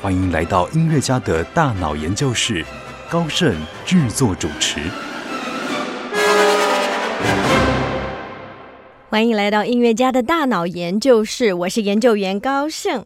欢迎来到音乐家的大脑研究室，高盛制作主持。欢迎来到音乐家的大脑研究室，我是研究员高盛。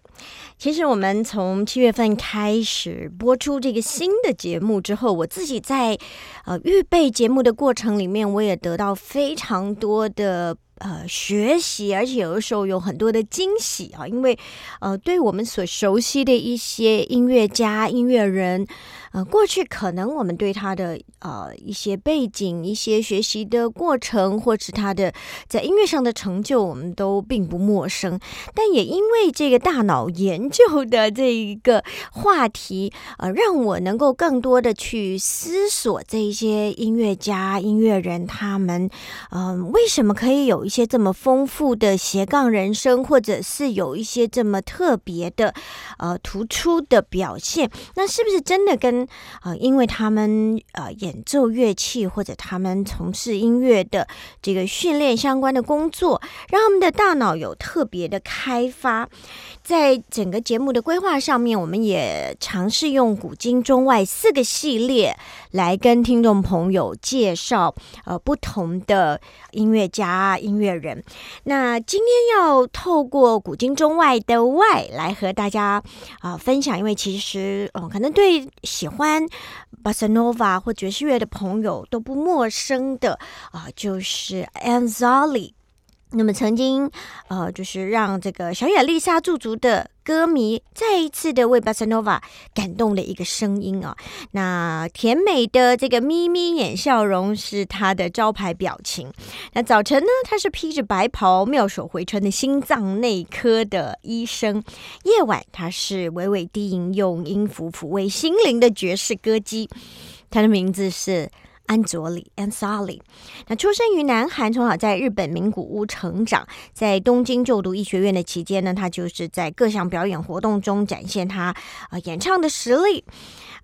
其实我们从七月份开始播出这个新的节目之后，我自己在呃预备节目的过程里面，我也得到非常多的。呃，学习，而且有的时候有很多的惊喜啊，因为呃，对我们所熟悉的一些音乐家、音乐人，呃，过去可能我们对他的呃一些背景、一些学习的过程，或是他的在音乐上的成就，我们都并不陌生。但也因为这个大脑研究的这一个话题，呃，让我能够更多的去思索这些音乐家、音乐人他们，嗯，为什么可以有。一些这么丰富的斜杠人生，或者是有一些这么特别的呃突出的表现，那是不是真的跟啊，因为他们呃演奏乐器或者他们从事音乐的这个训练相关的工作，让他们的大脑有特别的开发？在整个节目的规划上面，我们也尝试用古今中外四个系列来跟听众朋友介绍呃不同的音乐家、音乐人。那今天要透过古今中外的外来和大家啊分享，因为其实嗯，可能对喜欢巴塞诺瓦或爵士乐的朋友都不陌生的啊，就是 Anzali。那么曾经，呃，就是让这个小雅丽莎驻足的歌迷再一次的为巴塞诺瓦感动的一个声音啊。那甜美的这个眯眯眼笑容是他的招牌表情。那早晨呢，他是披着白袍妙手回春的心脏内科的医生；夜晚，他是娓娓低吟用音符抚慰心灵的爵士歌姬。他的名字是。安佐里安萨里那出生于南韩，从小在日本名古屋成长，在东京就读医学院的期间呢，他就是在各项表演活动中展现他呃演唱的实力。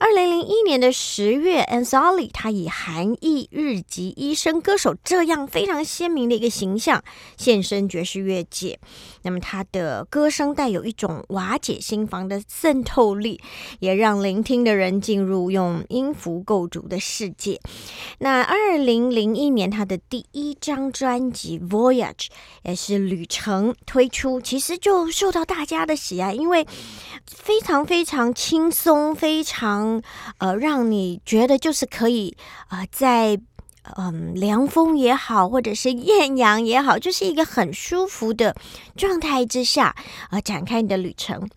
二零零一年的十月，Ansali 他以韩裔日籍医生歌手这样非常鲜明的一个形象现身爵士乐界。那么他的歌声带有一种瓦解心房的渗透力，也让聆听的人进入用音符构筑的世界。那二零零一年他的第一张专辑《Voyage》也是旅程推出，其实就受到大家的喜爱，因为非常非常轻松，非常。呃，让你觉得就是可以啊，在嗯凉风也好，或者是艳阳也好，就是一个很舒服的状态之下呃，展开你的旅程。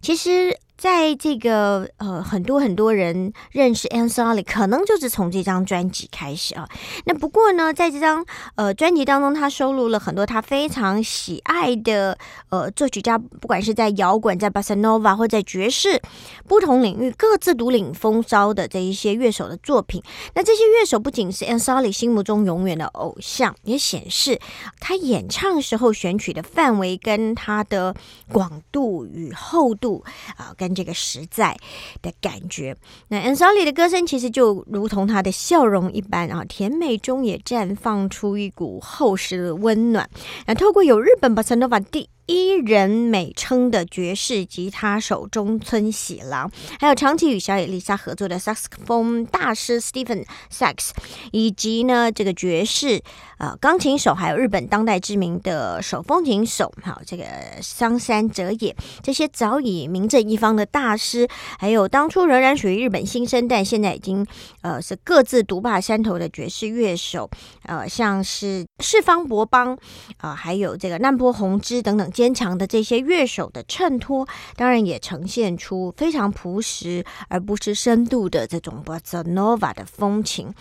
其实。在这个呃，很多很多人认识 Ansali，可能就是从这张专辑开始啊。那不过呢，在这张呃专辑当中，他收录了很多他非常喜爱的呃作曲家，不管是在摇滚、在巴塞诺瓦或在爵士不同领域各自独领风骚的这一些乐手的作品。那这些乐手不仅是 Ansali 心目中永远的偶像，也显示他演唱时候选取的范围跟他的广度与厚度啊。跟这个实在的感觉，那 Ansali 的歌声其实就如同他的笑容一般啊，甜美中也绽放出一股厚实的温暖。那透过有日本 Bossa Nova 第一人美称的爵士吉他手中村喜郎，还有长期与小野丽莎合作的萨克斯风大师 Stephen Sachs，以及呢这个爵士呃钢琴手，还有日本当代知名的手风琴手，好这个桑山哲也，这些早已名震一方的大师，还有当初仍然属于日本新生代，现在已经呃是各自独霸山头的爵士乐手，呃像是四方博邦啊，还有这个难波宏之等等。坚强的这些乐手的衬托，当然也呈现出非常朴实而不失深度的这种 bossa nova 的风情。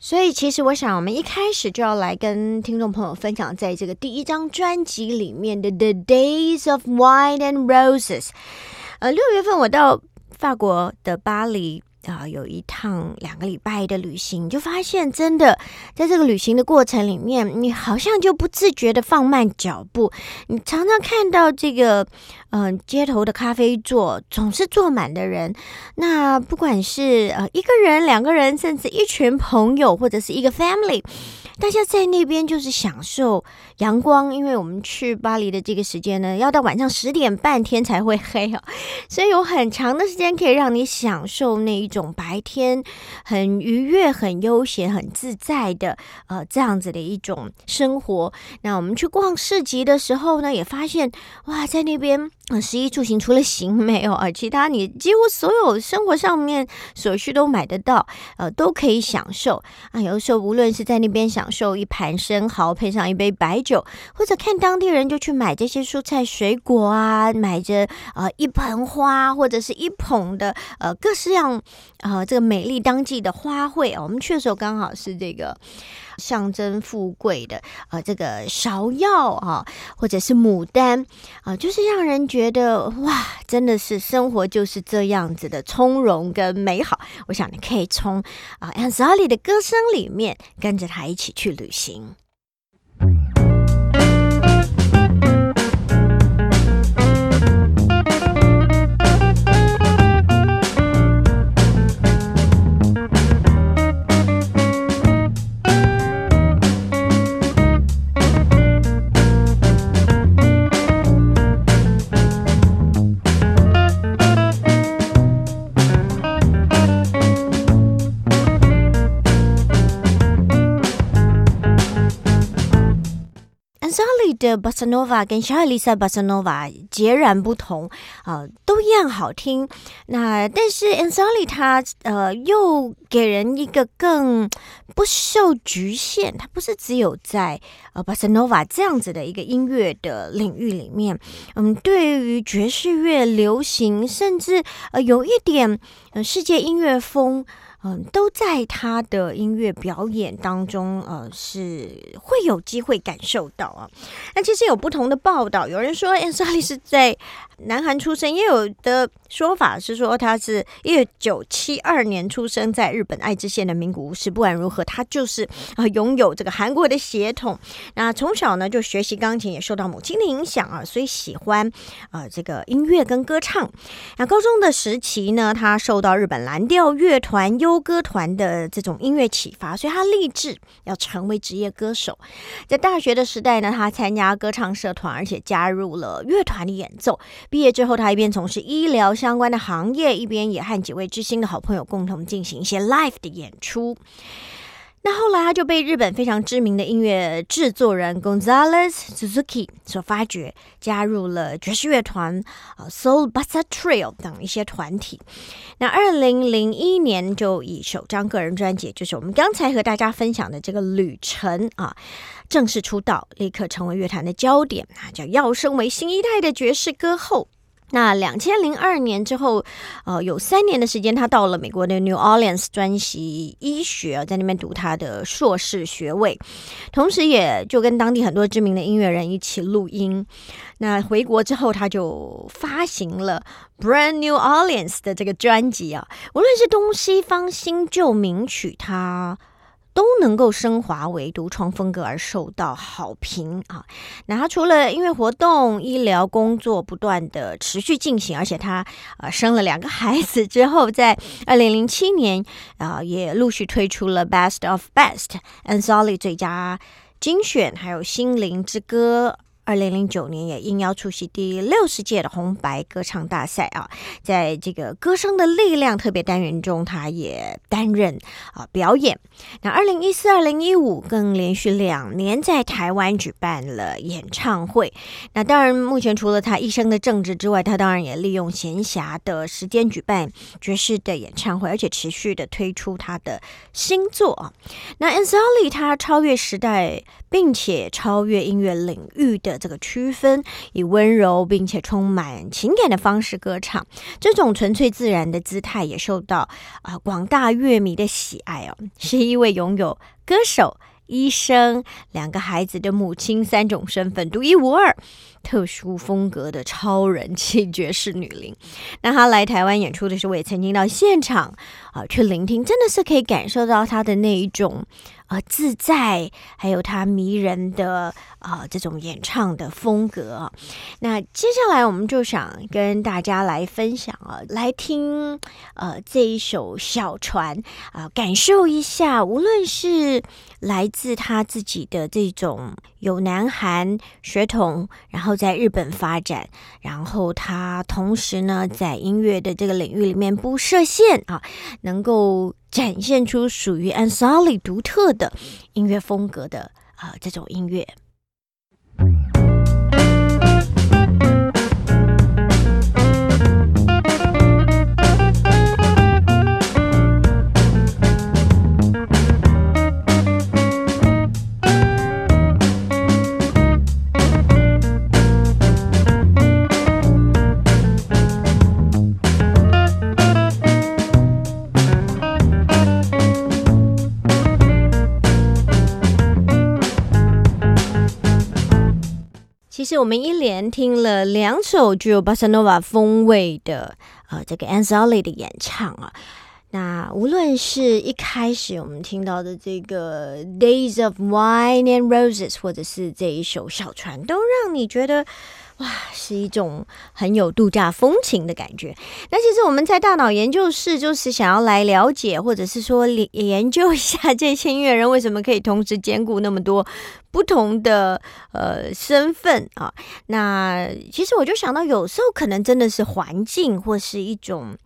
所以，其实我想，我们一开始就要来跟听众朋友分享，在这个第一张专辑里面的《The Days of Wine and Roses》。呃，六月份我到。法国的巴黎。啊，有一趟两个礼拜的旅行，就发现真的在这个旅行的过程里面，你好像就不自觉的放慢脚步。你常常看到这个，嗯，街头的咖啡座总是坐满的人。那不管是呃一个人、两个人，甚至一群朋友，或者是一个 family。大家在那边就是享受阳光，因为我们去巴黎的这个时间呢，要到晚上十点半天才会黑哦，所以有很长的时间可以让你享受那一种白天很愉悦、很悠闲、很自在的呃这样子的一种生活。那我们去逛市集的时候呢，也发现哇，在那边。嗯，十一住行除了行没有啊，其他你几乎所有生活上面所需都买得到，呃，都可以享受啊。有的时候，无论是在那边享受一盘生蚝，配上一杯白酒，或者看当地人就去买这些蔬菜水果啊，买着呃一盆花或者是一捧的呃各式样呃这个美丽当季的花卉我们去的时候刚好是这个。象征富贵的，呃，这个芍药啊，或者是牡丹啊，就是让人觉得哇，真的是生活就是这样子的从容跟美好。我想你可以从啊，Anzali 的歌声里面跟着他一起去旅行。的巴塞诺瓦跟小艾丽莎巴塞诺瓦截然不同啊，都一样好听。那但是 a n s a l i 他呃又给人一个更不受局限，他不是只有在呃巴塞诺瓦这样子的一个音乐的领域里面，嗯，对于爵士乐、流行，甚至呃有一点呃世界音乐风。嗯，都在他的音乐表演当中，呃，是会有机会感受到啊。那其实有不同的报道，有人说安莎莉是在南韩出生，也有的说法是说他是一九七二年出生在日本爱知县的名古屋市。不管如何，他就是啊拥有这个韩国的血统。那从小呢就学习钢琴，也受到母亲的影响啊，所以喜欢啊这个音乐跟歌唱。那高中的时期呢，他受到日本蓝调乐团优歌团的这种音乐启发，所以他立志要成为职业歌手。在大学的时代呢，他参加歌唱社团，而且加入了乐团的演奏。毕业之后，他一边从事医疗相关的行业，一边也和几位知心的好朋友共同进行一些 live 的演出。那后来他就被日本非常知名的音乐制作人 Gonzalez Suzuki 所发掘，加入了爵士乐团啊 Soul Bossa Trio 等一些团体。那二零零一年就以首张个人专辑，就是我们刚才和大家分享的这个旅程啊，正式出道，立刻成为乐坛的焦点啊，叫要升为新一代的爵士歌后。那两千零二年之后，呃，有三年的时间，他到了美国的 New Orleans 专习医学，在那边读他的硕士学位，同时也就跟当地很多知名的音乐人一起录音。那回国之后，他就发行了 Brand New Orleans 的这个专辑啊，无论是东西方新旧名曲，他。都能够升华为独创风格而受到好评啊！那他除了音乐活动、医疗工作不断的持续进行，而且他呃生了两个孩子之后，在二零零七年啊也陆续推出了 Best of Best、a n s o l i 最佳精选，还有心灵之歌。二零零九年也应邀出席第六十届的红白歌唱大赛啊，在这个歌声的力量特别单元中，他也担任啊表演。那二零一四、二零一五更连续两年在台湾举办了演唱会。那当然，目前除了他一生的政治之外，他当然也利用闲暇的时间举办爵士的演唱会，而且持续的推出他的新作啊。那 a n s a l i 他超越时代，并且超越音乐领域的。这个区分，以温柔并且充满情感的方式歌唱，这种纯粹自然的姿态也受到啊广大乐迷的喜爱哦。是一位拥有歌手、医生，两个孩子的母亲，三种身份独一无二。特殊风格的超人气爵士女伶，那她来台湾演出的时候，我也曾经到现场啊去聆听，真的是可以感受到她的那一种呃自在，还有她迷人的啊这种演唱的风格。那接下来我们就想跟大家来分享啊，来听呃这一首小船啊，感受一下，无论是来她自己的这种有南韩血统，然后。在日本发展，然后他同时呢，在音乐的这个领域里面不设限啊，能够展现出属于 a n s o l i 独特的音乐风格的啊这种音乐。是我们一连听了两首具有巴塞诺瓦风味的呃这个 Anzoli 的演唱啊，那无论是一开始我们听到的这个 Days of Wine and Roses，或者是这一首小船，都让你觉得。哇，是一种很有度假风情的感觉。那其实我们在大脑研究室就是想要来了解，或者是说研究一下这些音乐人为什么可以同时兼顾那么多不同的呃身份啊。那其实我就想到，有时候可能真的是环境或是一种。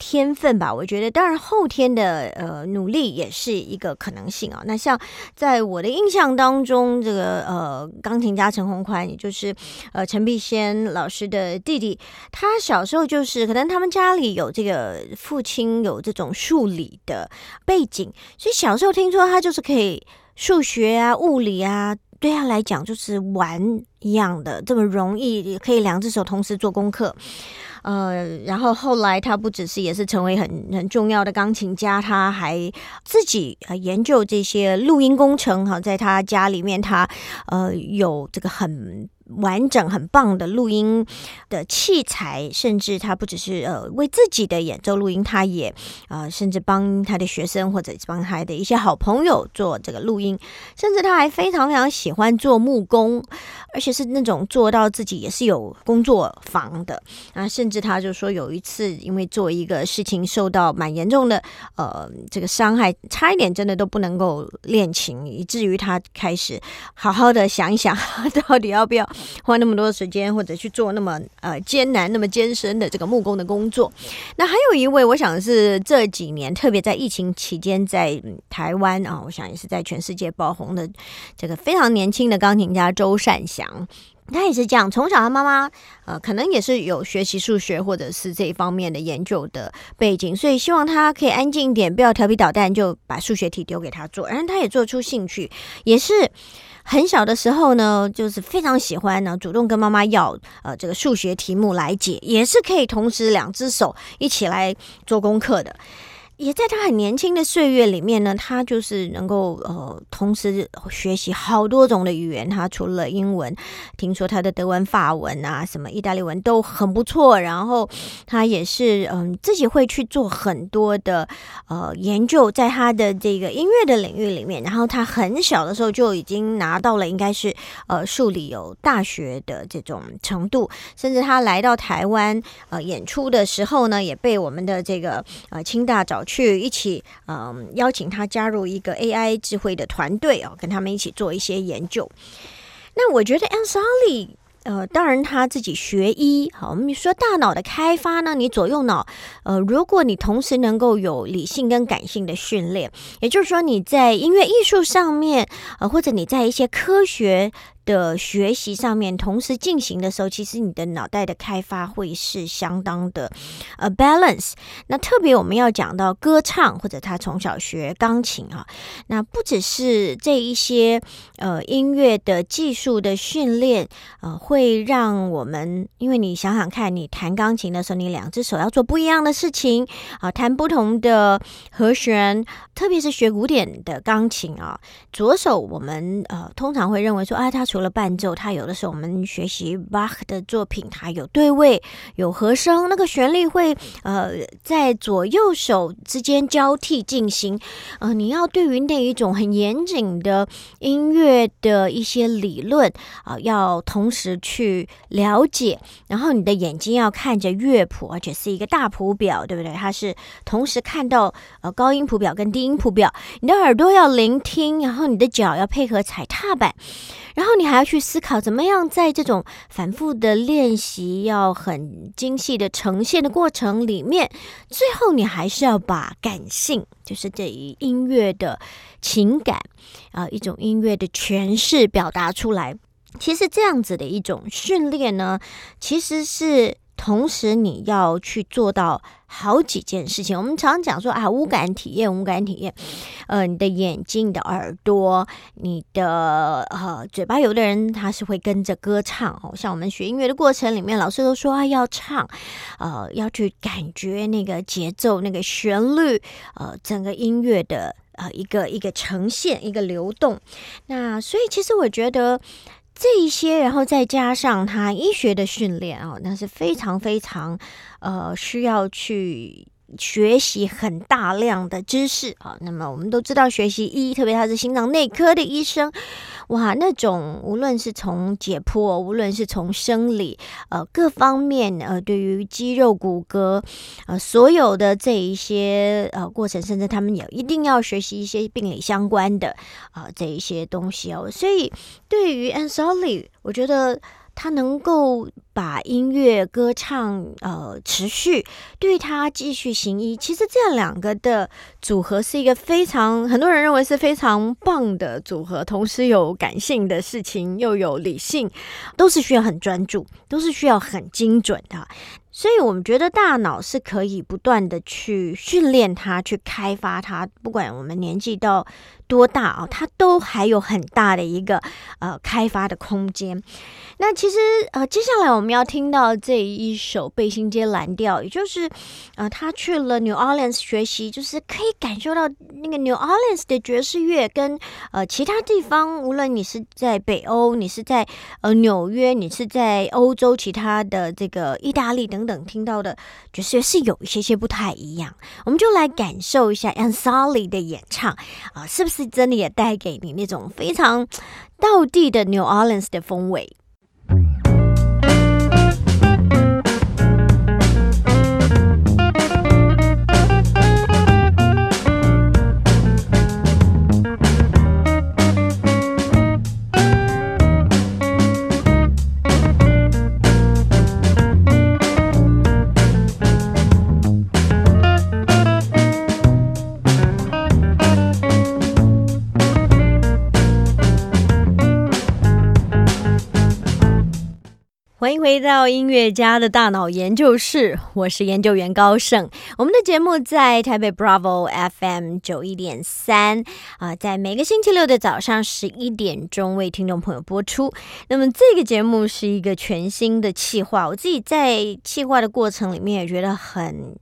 天分吧，我觉得当然后天的呃努力也是一个可能性啊。那像在我的印象当中，这个呃钢琴家陈宏宽，也就是呃陈碧仙老师的弟弟，他小时候就是可能他们家里有这个父亲有这种数理的背景，所以小时候听说他就是可以数学啊、物理啊，对他来讲就是玩一样的这么容易，可以两只手同时做功课。呃，然后后来他不只是也是成为很很重要的钢琴家，他还自己呃研究这些录音工程哈，在他家里面他呃有这个很。完整很棒的录音的器材，甚至他不只是呃为自己的演奏录音，他也呃甚至帮他的学生或者帮他的一些好朋友做这个录音，甚至他还非常非常喜欢做木工，而且是那种做到自己也是有工作房的啊，甚至他就说有一次因为做一个事情受到蛮严重的呃这个伤害，差一点真的都不能够练琴，以至于他开始好好的想一想 到底要不要。花那么多时间，或者去做那么呃艰难、那么艰深的这个木工的工作。那还有一位，我想是这几年特别在疫情期间在台湾啊，我想也是在全世界爆红的这个非常年轻的钢琴家周善祥。他也是这样，从小他妈妈呃可能也是有学习数学或者是这一方面的研究的背景，所以希望他可以安静一点，不要调皮捣蛋，就把数学题丢给他做。然后他也做出兴趣，也是。很小的时候呢，就是非常喜欢呢，主动跟妈妈要呃这个数学题目来解，也是可以同时两只手一起来做功课的。也在他很年轻的岁月里面呢，他就是能够呃同时学习好多种的语言。他除了英文，听说他的德文、法文啊，什么意大利文都很不错。然后他也是嗯自己会去做很多的呃研究，在他的这个音乐的领域里面。然后他很小的时候就已经拿到了应该是呃数理有大学的这种程度，甚至他来到台湾呃演出的时候呢，也被我们的这个呃清大找。去一起，嗯，邀请他加入一个 AI 智慧的团队哦，跟他们一起做一些研究。那我觉得 Ansali，呃，当然他自己学医，好，我们说大脑的开发呢，你左右脑，呃，如果你同时能够有理性跟感性的训练，也就是说你在音乐艺术上面，呃，或者你在一些科学的学习上面同时进行的时候，其实你的脑袋的开发会是相当的呃 balance。那特别我们要讲到歌唱或者他从小学钢琴啊，那不只是这一些呃音乐的技术的训练，呃，会让我们，因为你想想看，你弹钢琴的时候，你两只手要做不一样的事情啊，弹不同的和弦，特别是学古典的钢琴啊，左手我们呃通常会认为说啊，他除了伴奏，它有的时候我们学习巴赫的作品，它有对位、有和声，那个旋律会呃在左右手之间交替进行。呃，你要对于那一种很严谨的音乐的一些理论啊，要同时去了解，然后你的眼睛要看着乐谱，而且是一个大谱表，对不对？它是同时看到呃高音谱表跟低音谱表，你的耳朵要聆听，然后你的脚要配合踩踏板。然后你还要去思考，怎么样在这种反复的练习、要很精细的呈现的过程里面，最后你还是要把感性，就是对于音乐的情感啊，一种音乐的诠释表达出来。其实这样子的一种训练呢，其实是。同时，你要去做到好几件事情。我们常常讲说啊，无感体验，无感体验。呃，你的眼睛、你的耳朵、你的呃嘴巴，有的人他是会跟着歌唱哦。像我们学音乐的过程里面，老师都说啊，要唱，呃，要去感觉那个节奏、那个旋律，呃，整个音乐的呃一个一个呈现、一个流动。那所以，其实我觉得。这一些，然后再加上他医学的训练啊，那是非常非常呃需要去学习很大量的知识啊。那么我们都知道，学习医，特别他是心脏内科的医生。哇，那种无论是从解剖，无论是从生理，呃，各方面，呃，对于肌肉骨骼，呃，所有的这一些呃过程，甚至他们也一定要学习一些病理相关的啊这一些东西哦。所以对于 Ansoli，我觉得。他能够把音乐歌唱呃持续，对他继续行医，其实这两个的组合是一个非常很多人认为是非常棒的组合，同时有感性的事情，又有理性，都是需要很专注，都是需要很精准的。所以，我们觉得大脑是可以不断的去训练它，去开发它。不管我们年纪到多大啊，它都还有很大的一个呃开发的空间。那其实呃，接下来我们要听到这一首《背心街蓝调》，也就是呃，他去了 New Orleans 学习，就是可以感受到那个 New Orleans 的爵士乐跟呃其他地方，无论你是在北欧，你是在呃纽约，你是在欧洲其他的这个意大利等等。听到的爵士乐是有一些些不太一样，我们就来感受一下 Ansali 的演唱啊，是不是是真的也带给你那种非常 道地的 New Orleans 的风味？欢迎回到音乐家的大脑研究室，我是研究员高盛。我们的节目在台北 Bravo FM 九一点三啊，在每个星期六的早上十一点钟为听众朋友播出。那么这个节目是一个全新的企划，我自己在企划的过程里面也觉得很。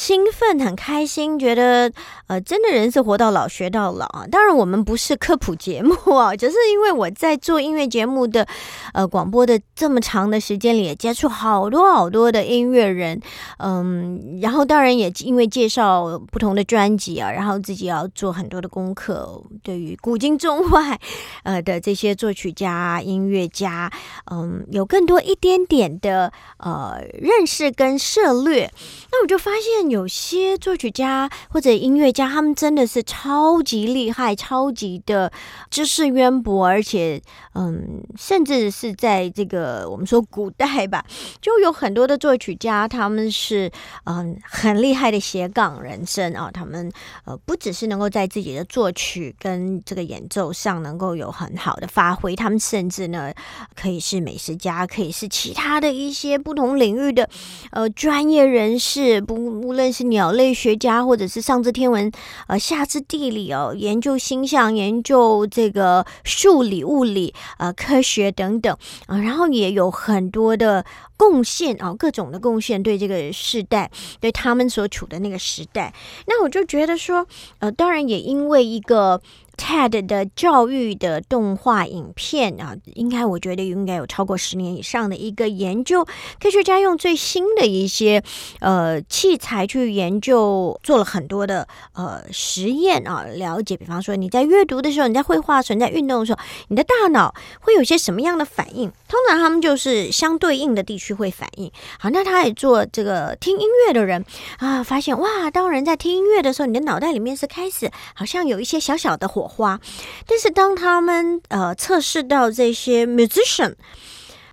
兴奋，很开心，觉得呃，真的人是活到老学到老啊！当然，我们不是科普节目啊，只是因为我在做音乐节目的呃广播的这么长的时间里，也接触好多好多的音乐人，嗯，然后当然也因为介绍不同的专辑啊，然后自己要做很多的功课，对于古今中外 呃的这些作曲家、音乐家，嗯，有更多一点点的呃认识跟涉略，那我就发现。有些作曲家或者音乐家，他们真的是超级厉害、超级的知识渊博，而且，嗯，甚至是在这个我们说古代吧，就有很多的作曲家，他们是嗯很厉害的斜杠人生啊。他们呃不只是能够在自己的作曲跟这个演奏上能够有很好的发挥，他们甚至呢可以是美食家，可以是其他的一些不同领域的呃专业人士，不无论是鸟类学家，或者是上知天文，呃下知地理哦，研究星象，研究这个数理、物理、呃科学等等啊，然后也有很多的贡献啊，各种的贡献对这个时代，对他们所处的那个时代。那我就觉得说，呃，当然也因为一个。TED 的教育的动画影片啊，应该我觉得应该有超过十年以上的一个研究，科学家用最新的一些呃器材去研究，做了很多的呃实验啊，了解，比方说你在阅读的时候，你在绘画时候，你在运动的时候，你的大脑会有些什么样的反应？通常他们就是相对应的地区会反应。好，那他也做这个听音乐的人啊，发现哇，当人在听音乐的时候，你的脑袋里面是开始好像有一些小小的火。花，但是当他们呃测试到这些 musician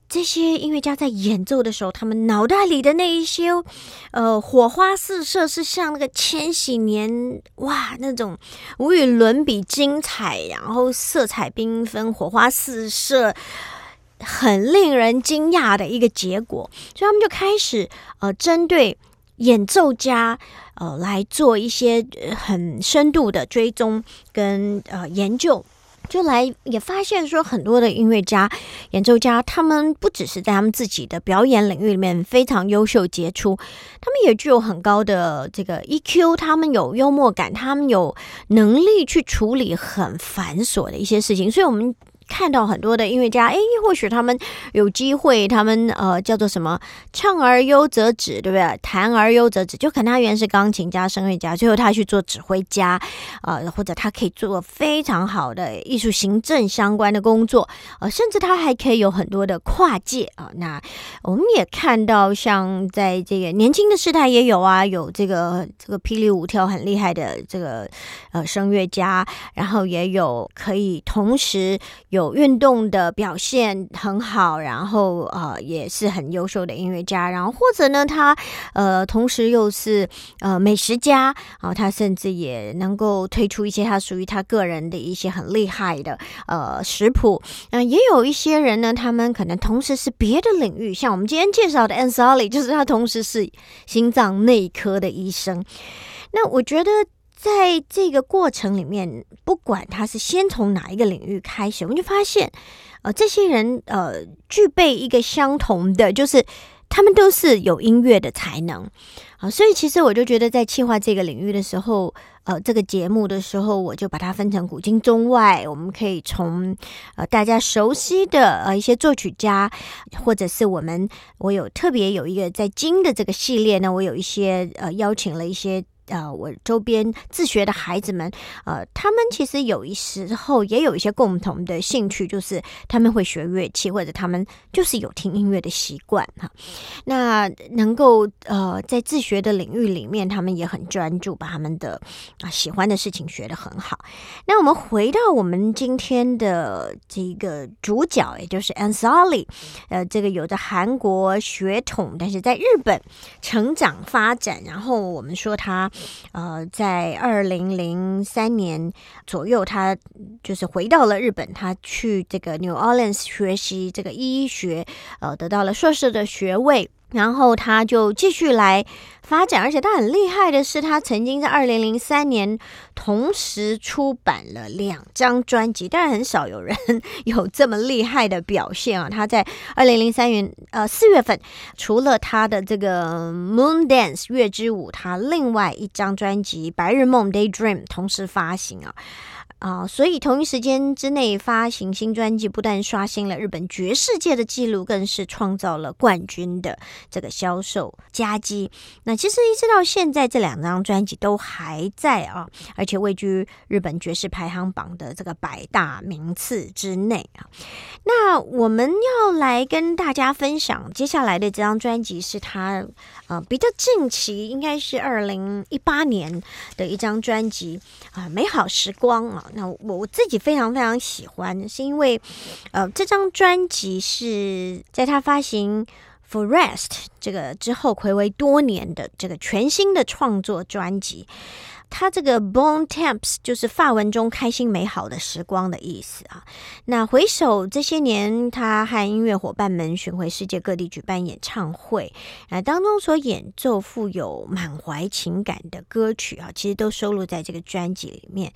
这些音乐家在演奏的时候，他们脑袋里的那一些呃火花四射，是像那个千禧年哇那种无与伦比精彩，然后色彩缤纷，火花四射，很令人惊讶的一个结果。所以他们就开始呃针对。演奏家，呃，来做一些很深度的追踪跟呃研究，就来也发现说，很多的音乐家、演奏家，他们不只是在他们自己的表演领域里面非常优秀杰出，他们也具有很高的这个 EQ，他们有幽默感，他们有能力去处理很繁琐的一些事情，所以我们。看到很多的音乐家，哎，或许他们有机会，他们呃叫做什么“唱而优则止”，对不对？弹而优则止，就可能他原来是钢琴家、声乐家，最后他去做指挥家，呃，或者他可以做非常好的艺术行政相关的工作，呃，甚至他还可以有很多的跨界啊。那我们也看到，像在这个年轻的时代也有啊，有这个这个霹雳舞跳很厉害的这个呃声乐家，然后也有可以同时有。有运动的表现很好，然后呃也是很优秀的音乐家，然后或者呢他呃同时又是呃美食家啊，他甚至也能够推出一些他属于他个人的一些很厉害的呃食谱。那，也有一些人呢，他们可能同时是别的领域，像我们今天介绍的 Ansali，就是他同时是心脏内科的医生。那我觉得。在这个过程里面，不管他是先从哪一个领域开始，我们就发现，呃，这些人呃具备一个相同的，就是他们都是有音乐的才能啊。所以其实我就觉得，在企划这个领域的时候，呃，这个节目的时候，我就把它分成古今中外，我们可以从呃大家熟悉的呃一些作曲家，或者是我们我有特别有一个在金的这个系列呢，我有一些呃邀请了一些。呃，我周边自学的孩子们，呃，他们其实有一时候也有一些共同的兴趣，就是他们会学乐器，或者他们就是有听音乐的习惯哈。那能够呃在自学的领域里面，他们也很专注，把他们的啊喜欢的事情学得很好。那我们回到我们今天的这个主角，也就是 Ansali，呃，这个有着韩国血统，但是在日本成长发展，然后我们说他。呃，在二零零三年左右，他就是回到了日本，他去这个 New Orleans 学习这个医学，呃，得到了硕士的学位。然后他就继续来发展，而且他很厉害的是，他曾经在二零零三年同时出版了两张专辑，当然很少有人 有这么厉害的表现啊！他在二零零三年呃四月份，除了他的这个 Moon Dance 月之舞，他另外一张专辑《白日梦 Day Dream》同时发行啊。啊，所以同一时间之内发行新专辑，不但刷新了日本爵士界的记录，更是创造了冠军的这个销售佳绩。那其实一直到现在，这两张专辑都还在啊，而且位居日本爵士排行榜的这个百大名次之内啊。那我们要来跟大家分享接下来的这张专辑，是他呃比较近期，应该是二零一八年的一张专辑啊，《美好时光》啊。那我我自己非常非常喜欢，是因为呃这张专辑是在他发行。For Rest 这个之后，暌违多年的这个全新的创作专辑，它这个 Bon Temps 就是法文中开心美好的时光的意思啊。那回首这些年，他和音乐伙伴们巡回世界各地举办演唱会，啊当中所演奏富有满怀情感的歌曲啊，其实都收录在这个专辑里面。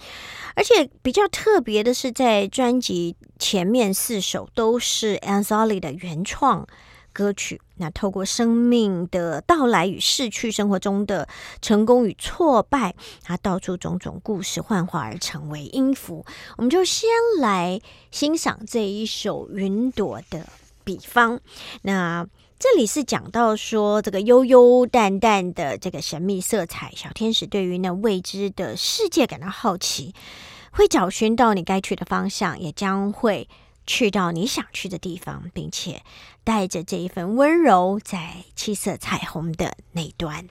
而且比较特别的是，在专辑前面四首都是 Anzali 的原创。歌曲，那透过生命的到来与逝去，生活中的成功与挫败，它道出种种故事，幻化而成为音符。我们就先来欣赏这一首《云朵的比方》。那这里是讲到说，这个悠悠淡淡的这个神秘色彩，小天使对于那未知的世界感到好奇，会找寻到你该去的方向，也将会。去到你想去的地方，并且带着这一份温柔，在七色彩虹的那端。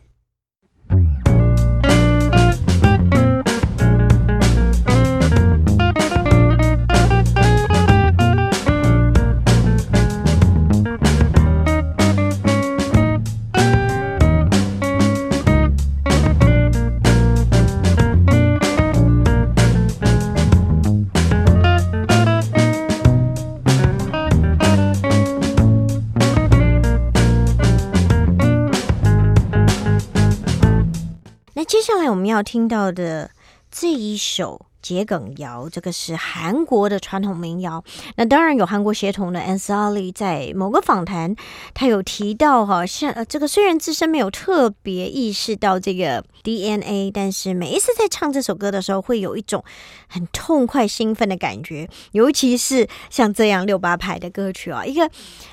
接下来我们要听到的这一首桔梗谣，这个是韩国的传统民谣。那当然有韩国血统的 Ansali 在某个访谈，他有提到哈，像呃这个虽然自身没有特别意识到这个 DNA，但是每一次在唱这首歌的时候，会有一种很痛快兴奋的感觉，尤其是像这样六八拍的歌曲啊，一个。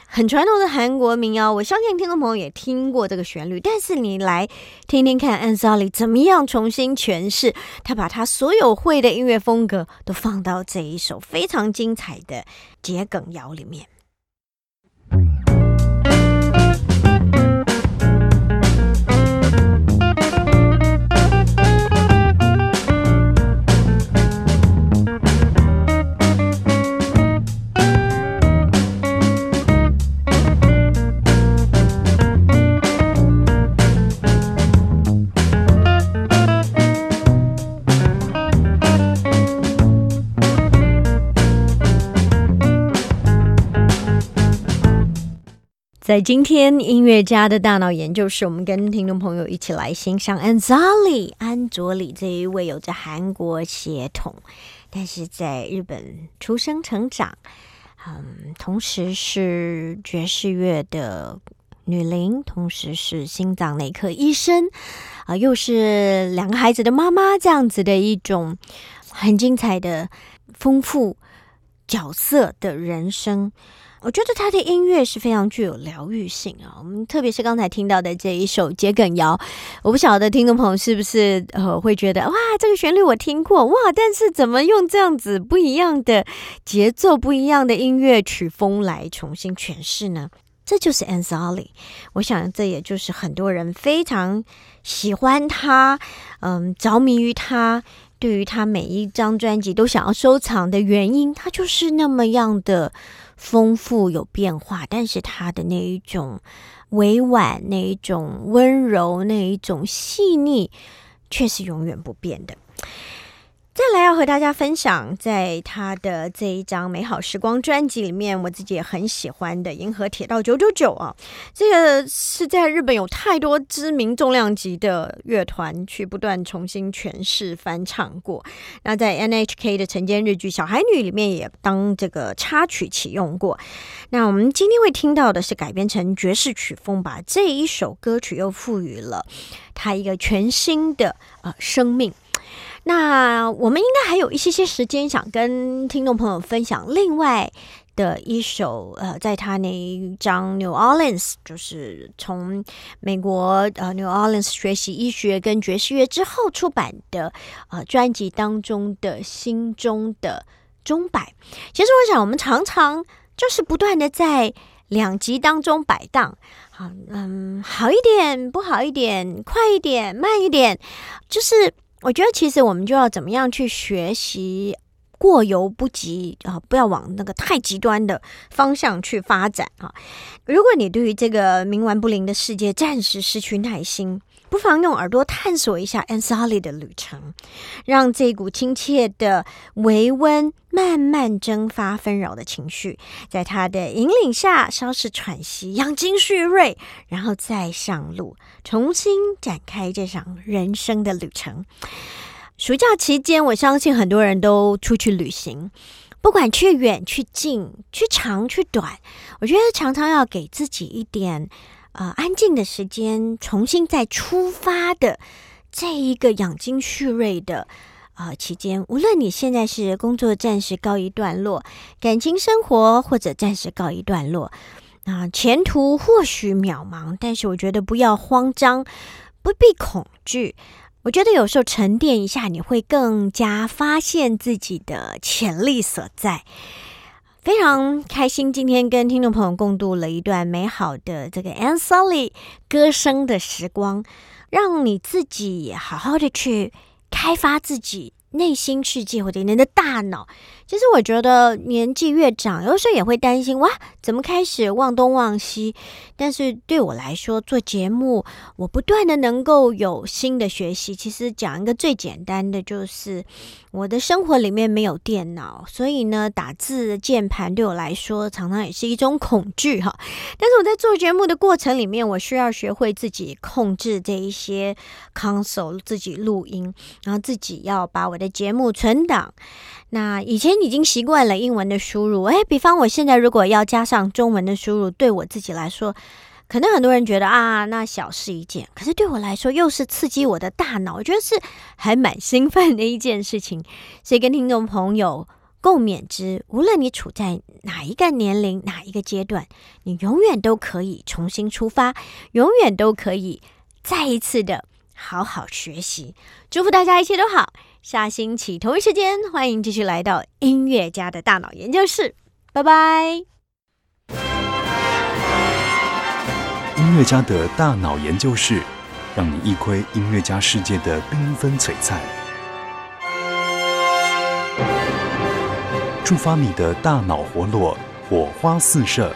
很传统的韩国民谣，我相信听众朋友也听过这个旋律。但是你来听听看 a n s a l i 怎么样重新诠释？他把他所有会的音乐风格都放到这一首非常精彩的桔梗谣里面。在今天音乐家的大脑研究室，我们跟听众朋友一起来欣赏 Anzali 安卓里这一位有着韩国血统，但是在日本出生成长，嗯，同时是爵士乐的女伶，同时是心脏内科医生，啊，又是两个孩子的妈妈，这样子的一种很精彩的丰富角色的人生。我觉得他的音乐是非常具有疗愈性啊！我们特别是刚才听到的这一首桔梗谣，我不晓得听众朋友是不是呃会觉得哇，这个旋律我听过哇，但是怎么用这样子不一样的节奏、不一样的音乐曲风来重新诠释呢？这就是 Anzali，我想这也就是很多人非常喜欢他，嗯，着迷于他，对于他每一张专辑都想要收藏的原因，他就是那么样的。丰富有变化，但是他的那一种委婉、那一种温柔、那一种细腻，却是永远不变的。再来要和大家分享，在他的这一张《美好时光》专辑里面，我自己也很喜欢的《银河铁道九九九》啊，这个是在日本有太多知名重量级的乐团去不断重新诠释翻唱过。那在 NHK 的晨间日剧《小孩女》里面也当这个插曲启用过。那我们今天会听到的是改编成爵士曲风，把这一首歌曲又赋予了它一个全新的呃生命。那我们应该还有一些些时间，想跟听众朋友分享另外的一首呃，在他那一张 New Orleans，就是从美国呃 New Orleans 学习医学跟爵士乐之后出版的呃专辑当中的心中的钟摆。其实我想，我们常常就是不断的在两极当中摆荡，好，嗯，好一点，不好一点，快一点，慢一点，就是。我觉得其实我们就要怎么样去学习过犹不及啊，不要往那个太极端的方向去发展啊。如果你对于这个冥顽不灵的世界暂时失去耐心，不妨用耳朵探索一下 Ansali 的旅程，让这股亲切的微温慢慢蒸发纷扰的情绪，在他的引领下稍事喘息，养精蓄锐，然后再上路，重新展开这场人生的旅程。暑假期间，我相信很多人都出去旅行，不管去远、去近、去长、去短，我觉得常常要给自己一点。呃，安静的时间，重新再出发的这一个养精蓄锐的呃期间，无论你现在是工作暂时告一段落，感情生活或者暂时告一段落，啊，前途或许渺茫，但是我觉得不要慌张，不必恐惧。我觉得有时候沉淀一下，你会更加发现自己的潜力所在。非常开心，今天跟听众朋友共度了一段美好的这个 Anne Sully 歌声的时光，让你自己好好的去开发自己。内心世界或者你的大脑，其实我觉得年纪越长，有时候也会担心哇，怎么开始忘东忘西？但是对我来说，做节目，我不断的能够有新的学习。其实讲一个最简单的，就是我的生活里面没有电脑，所以呢，打字键盘对我来说常常也是一种恐惧哈。但是我在做节目的过程里面，我需要学会自己控制这一些 console，自己录音，然后自己要把我。的节目存档，那以前已经习惯了英文的输入，诶，比方我现在如果要加上中文的输入，对我自己来说，可能很多人觉得啊，那小事一件，可是对我来说，又是刺激我的大脑，我觉得是还蛮兴奋的一件事情。所以跟听众朋友共勉之，无论你处在哪一个年龄、哪一个阶段，你永远都可以重新出发，永远都可以再一次的好好学习。祝福大家一切都好。下星期同一时间，欢迎继续来到音乐家的大脑研究室，拜拜。音乐家的大脑研究室，让你一窥音乐家世界的缤纷璀璨，触发你的大脑活络，火花四射。